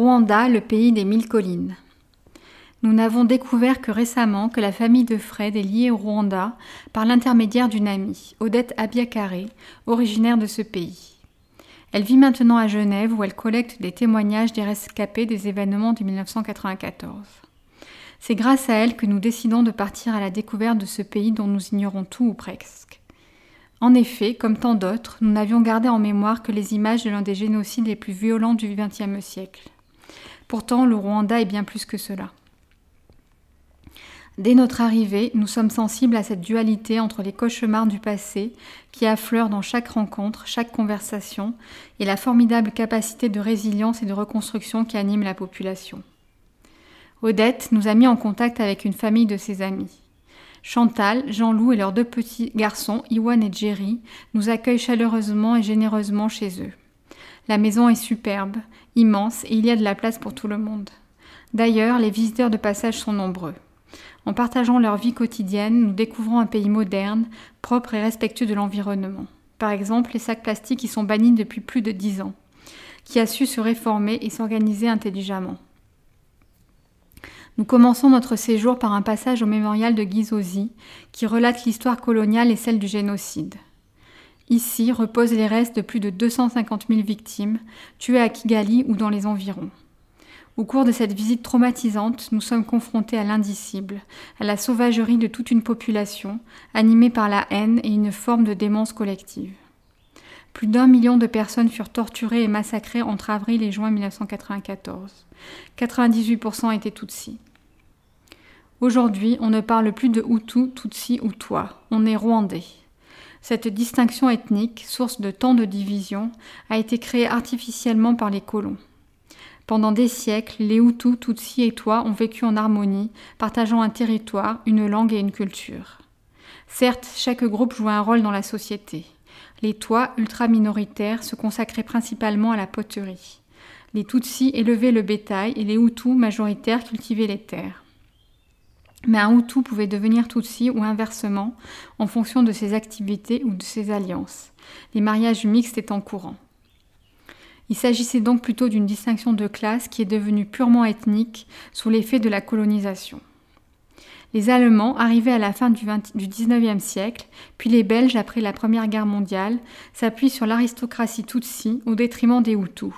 Rwanda, le pays des mille collines. Nous n'avons découvert que récemment que la famille de Fred est liée au Rwanda par l'intermédiaire d'une amie, Odette Abiakare, originaire de ce pays. Elle vit maintenant à Genève où elle collecte des témoignages des rescapés des événements de 1994. C'est grâce à elle que nous décidons de partir à la découverte de ce pays dont nous ignorons tout ou presque. En effet, comme tant d'autres, nous n'avions gardé en mémoire que les images de l'un des génocides les plus violents du XXe siècle. Pourtant, le Rwanda est bien plus que cela. Dès notre arrivée, nous sommes sensibles à cette dualité entre les cauchemars du passé, qui affleurent dans chaque rencontre, chaque conversation, et la formidable capacité de résilience et de reconstruction qui anime la population. Odette nous a mis en contact avec une famille de ses amis. Chantal, Jean-Loup et leurs deux petits garçons, Iwan et Jerry, nous accueillent chaleureusement et généreusement chez eux. La maison est superbe, immense et il y a de la place pour tout le monde. D'ailleurs, les visiteurs de passage sont nombreux. En partageant leur vie quotidienne, nous découvrons un pays moderne, propre et respectueux de l'environnement. Par exemple, les sacs plastiques y sont bannis depuis plus de dix ans, qui a su se réformer et s'organiser intelligemment. Nous commençons notre séjour par un passage au mémorial de Gizosi, qui relate l'histoire coloniale et celle du génocide. Ici reposent les restes de plus de 250 000 victimes, tuées à Kigali ou dans les environs. Au cours de cette visite traumatisante, nous sommes confrontés à l'indicible, à la sauvagerie de toute une population, animée par la haine et une forme de démence collective. Plus d'un million de personnes furent torturées et massacrées entre avril et juin 1994. 98% étaient Tutsis. Aujourd'hui, on ne parle plus de Hutu, Tutsi ou toi, on est Rwandais. Cette distinction ethnique, source de tant de divisions, a été créée artificiellement par les colons. Pendant des siècles, les Hutus, Tutsis et toi ont vécu en harmonie, partageant un territoire, une langue et une culture. Certes, chaque groupe jouait un rôle dans la société. Les Tois, ultra-minoritaires, se consacraient principalement à la poterie. Les Tutsis élevaient le bétail et les Hutus, majoritaires, cultivaient les terres. Mais un Hutu pouvait devenir Tutsi ou inversement en fonction de ses activités ou de ses alliances, les mariages mixtes étant courants. Il s'agissait donc plutôt d'une distinction de classe qui est devenue purement ethnique sous l'effet de la colonisation. Les Allemands, arrivés à la fin du, XIXe siècle, puis les Belges après la Première Guerre mondiale, s'appuient sur l'aristocratie Tutsi au détriment des Hutus.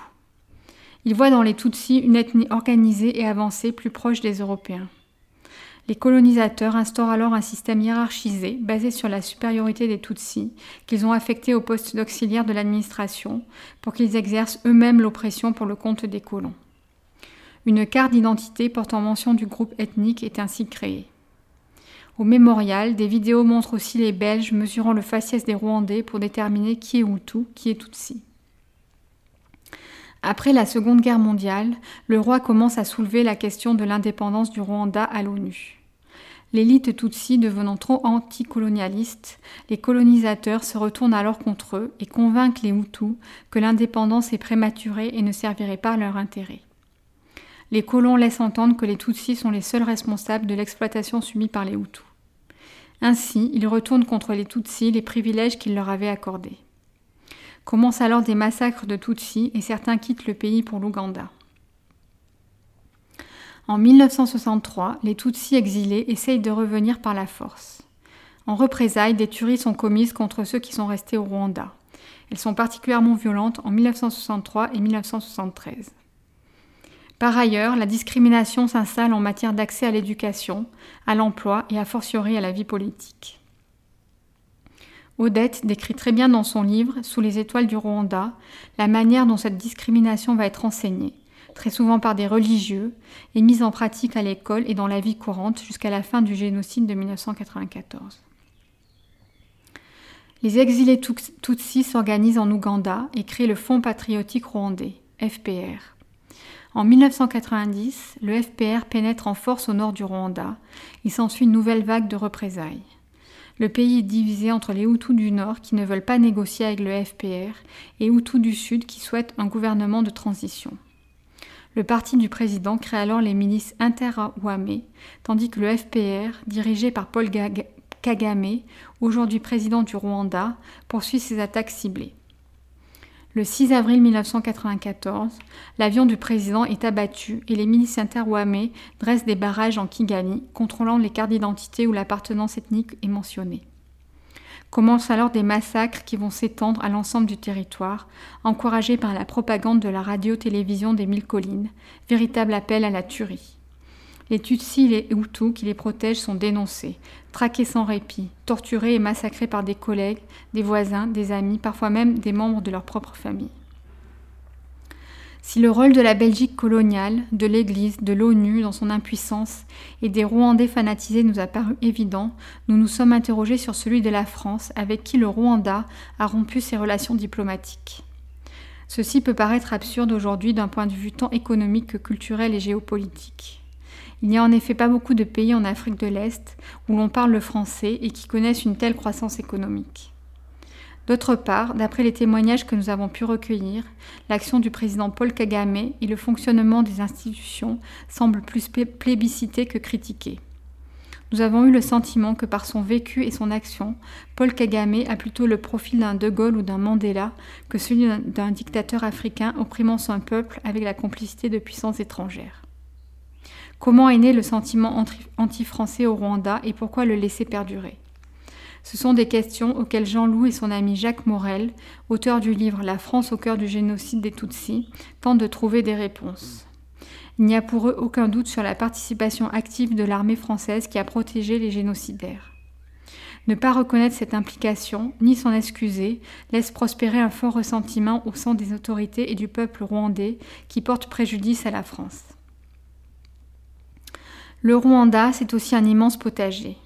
Ils voient dans les Tutsis une ethnie organisée et avancée plus proche des Européens. Les colonisateurs instaurent alors un système hiérarchisé basé sur la supériorité des Tutsis, qu'ils ont affectés au poste d'auxiliaire de l'administration pour qu'ils exercent eux-mêmes l'oppression pour le compte des colons. Une carte d'identité portant mention du groupe ethnique est ainsi créée. Au mémorial, des vidéos montrent aussi les Belges mesurant le faciès des Rwandais pour déterminer qui est Hutu, qui est Tutsi. Après la Seconde Guerre mondiale, le roi commence à soulever la question de l'indépendance du Rwanda à l'ONU. L'élite Tutsi devenant trop anticolonialiste, les colonisateurs se retournent alors contre eux et convainquent les Hutus que l'indépendance est prématurée et ne servirait pas à leur intérêt. Les colons laissent entendre que les Tutsis sont les seuls responsables de l'exploitation subie par les Hutus. Ainsi, ils retournent contre les Tutsis les privilèges qu'ils leur avaient accordés. Commencent alors des massacres de Tutsis et certains quittent le pays pour l'Ouganda. En 1963, les Tutsis exilés essayent de revenir par la force. En représailles, des tueries sont commises contre ceux qui sont restés au Rwanda. Elles sont particulièrement violentes en 1963 et 1973. Par ailleurs, la discrimination s'installe en matière d'accès à l'éducation, à l'emploi et a fortiori à la vie politique. Odette décrit très bien dans son livre Sous les étoiles du Rwanda la manière dont cette discrimination va être enseignée, très souvent par des religieux, et mise en pratique à l'école et dans la vie courante jusqu'à la fin du génocide de 1994. Les exilés Tutsis s'organisent en Ouganda et créent le Fonds patriotique rwandais, FPR. En 1990, le FPR pénètre en force au nord du Rwanda. Il s'ensuit une nouvelle vague de représailles. Le pays est divisé entre les Hutus du Nord qui ne veulent pas négocier avec le FPR et Hutus du Sud qui souhaitent un gouvernement de transition. Le parti du président crée alors les milices inter-Ouamé, tandis que le FPR, dirigé par Paul Kagame, aujourd'hui président du Rwanda, poursuit ses attaques ciblées. Le 6 avril 1994, l'avion du président est abattu et les miliciens Terouamé dressent des barrages en Kigali, contrôlant les cartes d'identité où l'appartenance ethnique est mentionnée. Commencent alors des massacres qui vont s'étendre à l'ensemble du territoire, encouragés par la propagande de la radio-télévision des Mille Collines, véritable appel à la tuerie. Les Tutsis et les Hutus qui les protègent sont dénoncés, traqués sans répit, torturés et massacrés par des collègues, des voisins, des amis, parfois même des membres de leur propre famille. Si le rôle de la Belgique coloniale, de l'Église, de l'ONU dans son impuissance et des Rwandais fanatisés nous a paru évident, nous nous sommes interrogés sur celui de la France avec qui le Rwanda a rompu ses relations diplomatiques. Ceci peut paraître absurde aujourd'hui d'un point de vue tant économique que culturel et géopolitique. Il n'y a en effet pas beaucoup de pays en Afrique de l'Est où l'on parle le français et qui connaissent une telle croissance économique. D'autre part, d'après les témoignages que nous avons pu recueillir, l'action du président Paul Kagame et le fonctionnement des institutions semblent plus plébiscités que critiqués. Nous avons eu le sentiment que par son vécu et son action, Paul Kagame a plutôt le profil d'un De Gaulle ou d'un Mandela que celui d'un dictateur africain opprimant son peuple avec la complicité de puissances étrangères. Comment est né le sentiment anti-français au Rwanda et pourquoi le laisser perdurer? Ce sont des questions auxquelles Jean-Loup et son ami Jacques Morel, auteur du livre La France au cœur du génocide des Tutsis, tentent de trouver des réponses. Il n'y a pour eux aucun doute sur la participation active de l'armée française qui a protégé les génocidaires. Ne pas reconnaître cette implication, ni s'en excuser, laisse prospérer un fort ressentiment au sein des autorités et du peuple rwandais qui porte préjudice à la France. Le Rwanda, c'est aussi un immense potager.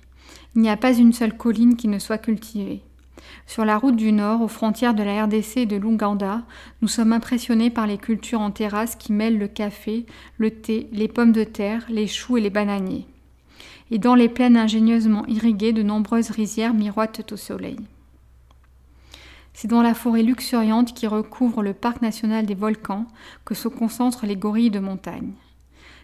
Il n'y a pas une seule colline qui ne soit cultivée. Sur la route du Nord, aux frontières de la RDC et de l'Ouganda, nous sommes impressionnés par les cultures en terrasse qui mêlent le café, le thé, les pommes de terre, les choux et les bananiers. Et dans les plaines ingénieusement irriguées, de nombreuses rizières miroitent au soleil. C'est dans la forêt luxuriante qui recouvre le parc national des volcans que se concentrent les gorilles de montagne.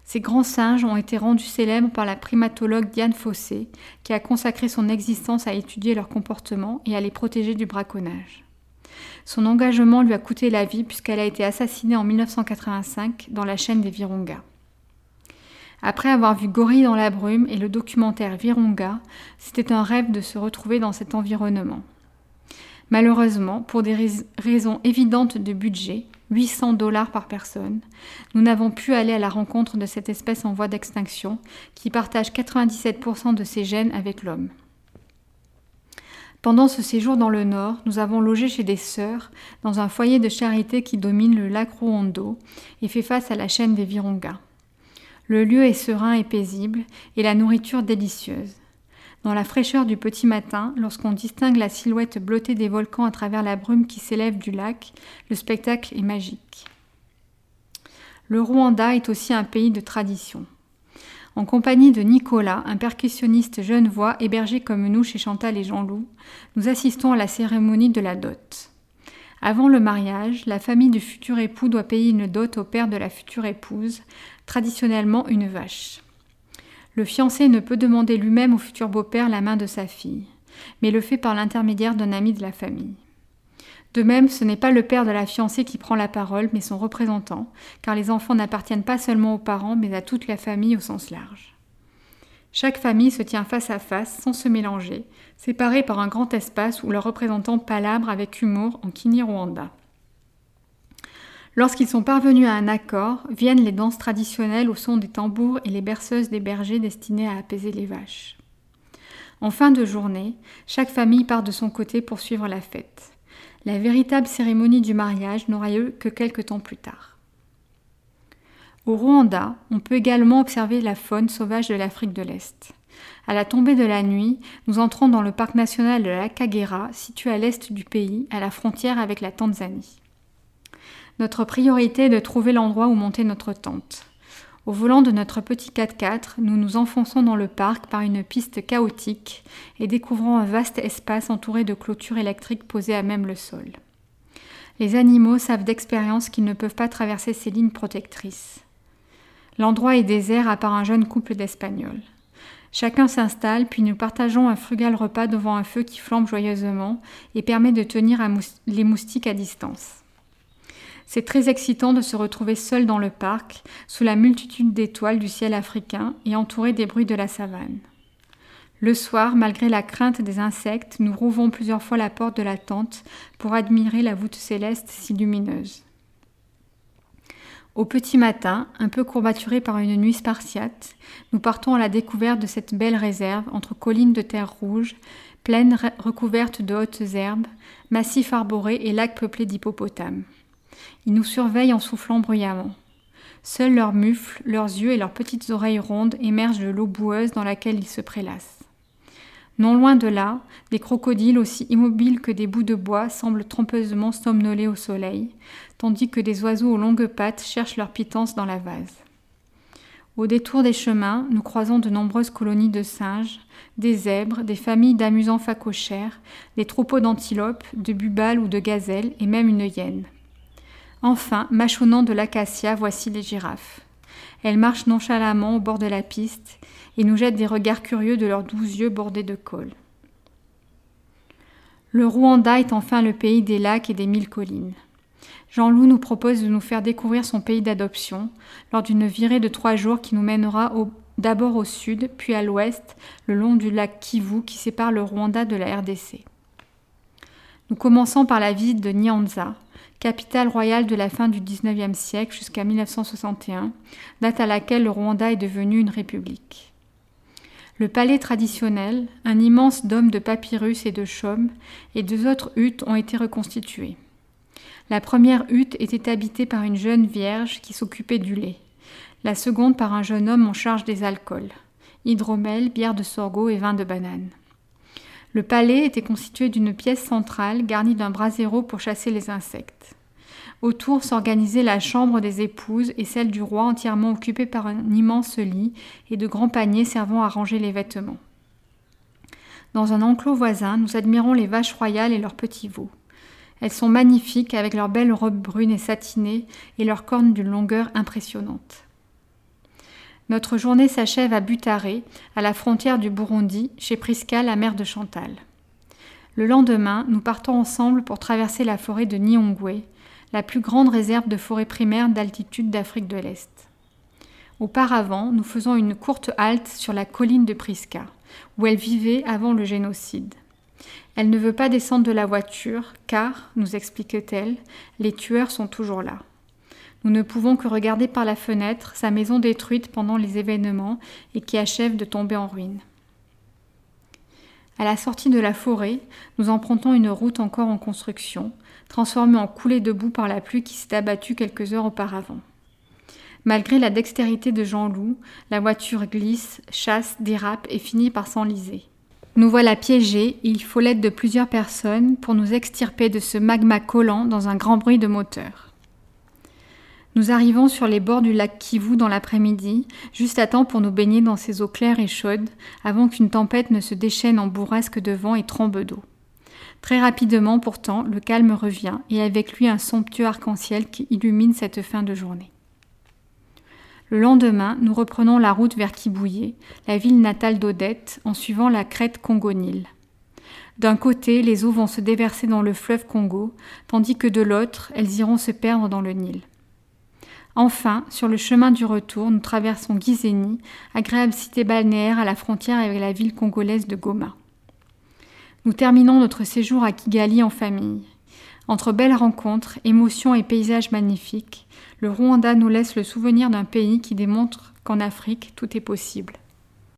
Ces grands singes ont été rendus célèbres par la primatologue Diane Fossé, qui a consacré son existence à étudier leur comportement et à les protéger du braconnage. Son engagement lui a coûté la vie puisqu'elle a été assassinée en 1985 dans la chaîne des Virunga. Après avoir vu Gorille dans la brume et le documentaire Virunga, c'était un rêve de se retrouver dans cet environnement. Malheureusement, pour des raisons évidentes de budget, 800 dollars par personne, nous n'avons pu aller à la rencontre de cette espèce en voie d'extinction qui partage 97% de ses gènes avec l'homme. Pendant ce séjour dans le nord, nous avons logé chez des sœurs dans un foyer de charité qui domine le lac Ruondo et fait face à la chaîne des Virunga. Le lieu est serein et paisible et la nourriture délicieuse. Dans la fraîcheur du petit matin, lorsqu'on distingue la silhouette bleutée des volcans à travers la brume qui s'élève du lac, le spectacle est magique. Le Rwanda est aussi un pays de tradition. En compagnie de Nicolas, un percussionniste genevois hébergé comme nous chez Chantal et Jean-Loup, nous assistons à la cérémonie de la dot. Avant le mariage, la famille du futur époux doit payer une dot au père de la future épouse, traditionnellement une vache. Le fiancé ne peut demander lui-même au futur beau-père la main de sa fille, mais le fait par l'intermédiaire d'un ami de la famille. De même, ce n'est pas le père de la fiancée qui prend la parole, mais son représentant, car les enfants n'appartiennent pas seulement aux parents, mais à toute la famille au sens large. Chaque famille se tient face à face, sans se mélanger, séparée par un grand espace où leurs représentants palabrent avec humour en Kinyarwanda. Lorsqu'ils sont parvenus à un accord, viennent les danses traditionnelles au son des tambours et les berceuses des bergers destinées à apaiser les vaches. En fin de journée, chaque famille part de son côté pour suivre la fête. La véritable cérémonie du mariage n'aura lieu que quelques temps plus tard. Au Rwanda, on peut également observer la faune sauvage de l'Afrique de l'Est. À la tombée de la nuit, nous entrons dans le parc national de la Kagera, situé à l'est du pays, à la frontière avec la Tanzanie. Notre priorité est de trouver l'endroit où monter notre tente. Au volant de notre petit 4x4, nous nous enfonçons dans le parc par une piste chaotique et découvrons un vaste espace entouré de clôtures électriques posées à même le sol. Les animaux savent d'expérience qu'ils ne peuvent pas traverser ces lignes protectrices. L'endroit est désert à part un jeune couple d'Espagnols. Chacun s'installe, puis nous partageons un frugal repas devant un feu qui flambe joyeusement et permet de tenir les moustiques à distance. C'est très excitant de se retrouver seul dans le parc, sous la multitude d'étoiles du ciel africain et entouré des bruits de la savane. Le soir, malgré la crainte des insectes, nous rouvrons plusieurs fois la porte de la tente pour admirer la voûte céleste si lumineuse. Au petit matin, un peu courbaturé par une nuit spartiate, nous partons à la découverte de cette belle réserve entre collines de terre rouge, plaines recouvertes de hautes herbes, massifs arborés et lacs peuplés d'hippopotames. Ils nous surveillent en soufflant bruyamment. Seuls leurs mufles, leurs yeux et leurs petites oreilles rondes émergent de l'eau boueuse dans laquelle ils se prélassent. Non loin de là, des crocodiles aussi immobiles que des bouts de bois semblent trompeusement somnoler au soleil, tandis que des oiseaux aux longues pattes cherchent leur pitance dans la vase. Au détour des chemins, nous croisons de nombreuses colonies de singes, des zèbres, des familles d'amusants phacochères, des troupeaux d'antilopes, de bubales ou de gazelles, et même une hyène. Enfin, mâchonnant de l'acacia, voici les girafes. Elles marchent nonchalamment au bord de la piste et nous jettent des regards curieux de leurs douze yeux bordés de colle. Le Rwanda est enfin le pays des lacs et des mille collines. Jean-Loup nous propose de nous faire découvrir son pays d'adoption lors d'une virée de trois jours qui nous mènera d'abord au sud, puis à l'ouest, le long du lac Kivu qui sépare le Rwanda de la RDC. Nous commençons par la visite de Nyanza, capitale royale de la fin du XIXe siècle jusqu'à 1961, date à laquelle le Rwanda est devenu une république. Le palais traditionnel, un immense dôme de papyrus et de chaume, et deux autres huttes ont été reconstituées. La première hutte était habitée par une jeune vierge qui s'occupait du lait, la seconde par un jeune homme en charge des alcools, hydromel, bière de sorgho et vin de banane. Le palais était constitué d'une pièce centrale garnie d'un brasero pour chasser les insectes. Autour s'organisait la chambre des épouses et celle du roi entièrement occupée par un immense lit et de grands paniers servant à ranger les vêtements. Dans un enclos voisin, nous admirons les vaches royales et leurs petits veaux. Elles sont magnifiques avec leurs belles robes brunes et satinées et leurs cornes d'une longueur impressionnante. Notre journée s'achève à Butaré, à la frontière du Burundi, chez Prisca, la mère de Chantal. Le lendemain, nous partons ensemble pour traverser la forêt de Nyongwe, la plus grande réserve de forêt primaire d'altitude d'Afrique de l'Est. Auparavant, nous faisons une courte halte sur la colline de Prisca, où elle vivait avant le génocide. Elle ne veut pas descendre de la voiture, car, nous explique-t-elle, les tueurs sont toujours là. Nous ne pouvons que regarder par la fenêtre sa maison détruite pendant les événements et qui achève de tomber en ruine. À la sortie de la forêt, nous empruntons une route encore en construction, transformée en coulée de boue par la pluie qui s'est abattue quelques heures auparavant. Malgré la dextérité de Jean-Loup, la voiture glisse, chasse, dérape et finit par s'enliser. Nous voilà piégés et il faut l'aide de plusieurs personnes pour nous extirper de ce magma collant dans un grand bruit de moteur. Nous arrivons sur les bords du lac Kivu dans l'après-midi, juste à temps pour nous baigner dans ces eaux claires et chaudes, avant qu'une tempête ne se déchaîne en bourrasque de vent et trombe d'eau. Très rapidement, pourtant, le calme revient, et avec lui un somptueux arc-en-ciel qui illumine cette fin de journée. Le lendemain, nous reprenons la route vers Kibouye, la ville natale d'Odette, en suivant la crête Congo-Nil. D'un côté, les eaux vont se déverser dans le fleuve Congo, tandis que de l'autre, elles iront se perdre dans le Nil. Enfin, sur le chemin du retour, nous traversons Gizeni, agréable cité balnéaire à la frontière avec la ville congolaise de Goma. Nous terminons notre séjour à Kigali en famille. Entre belles rencontres, émotions et paysages magnifiques, le Rwanda nous laisse le souvenir d'un pays qui démontre qu'en Afrique, tout est possible.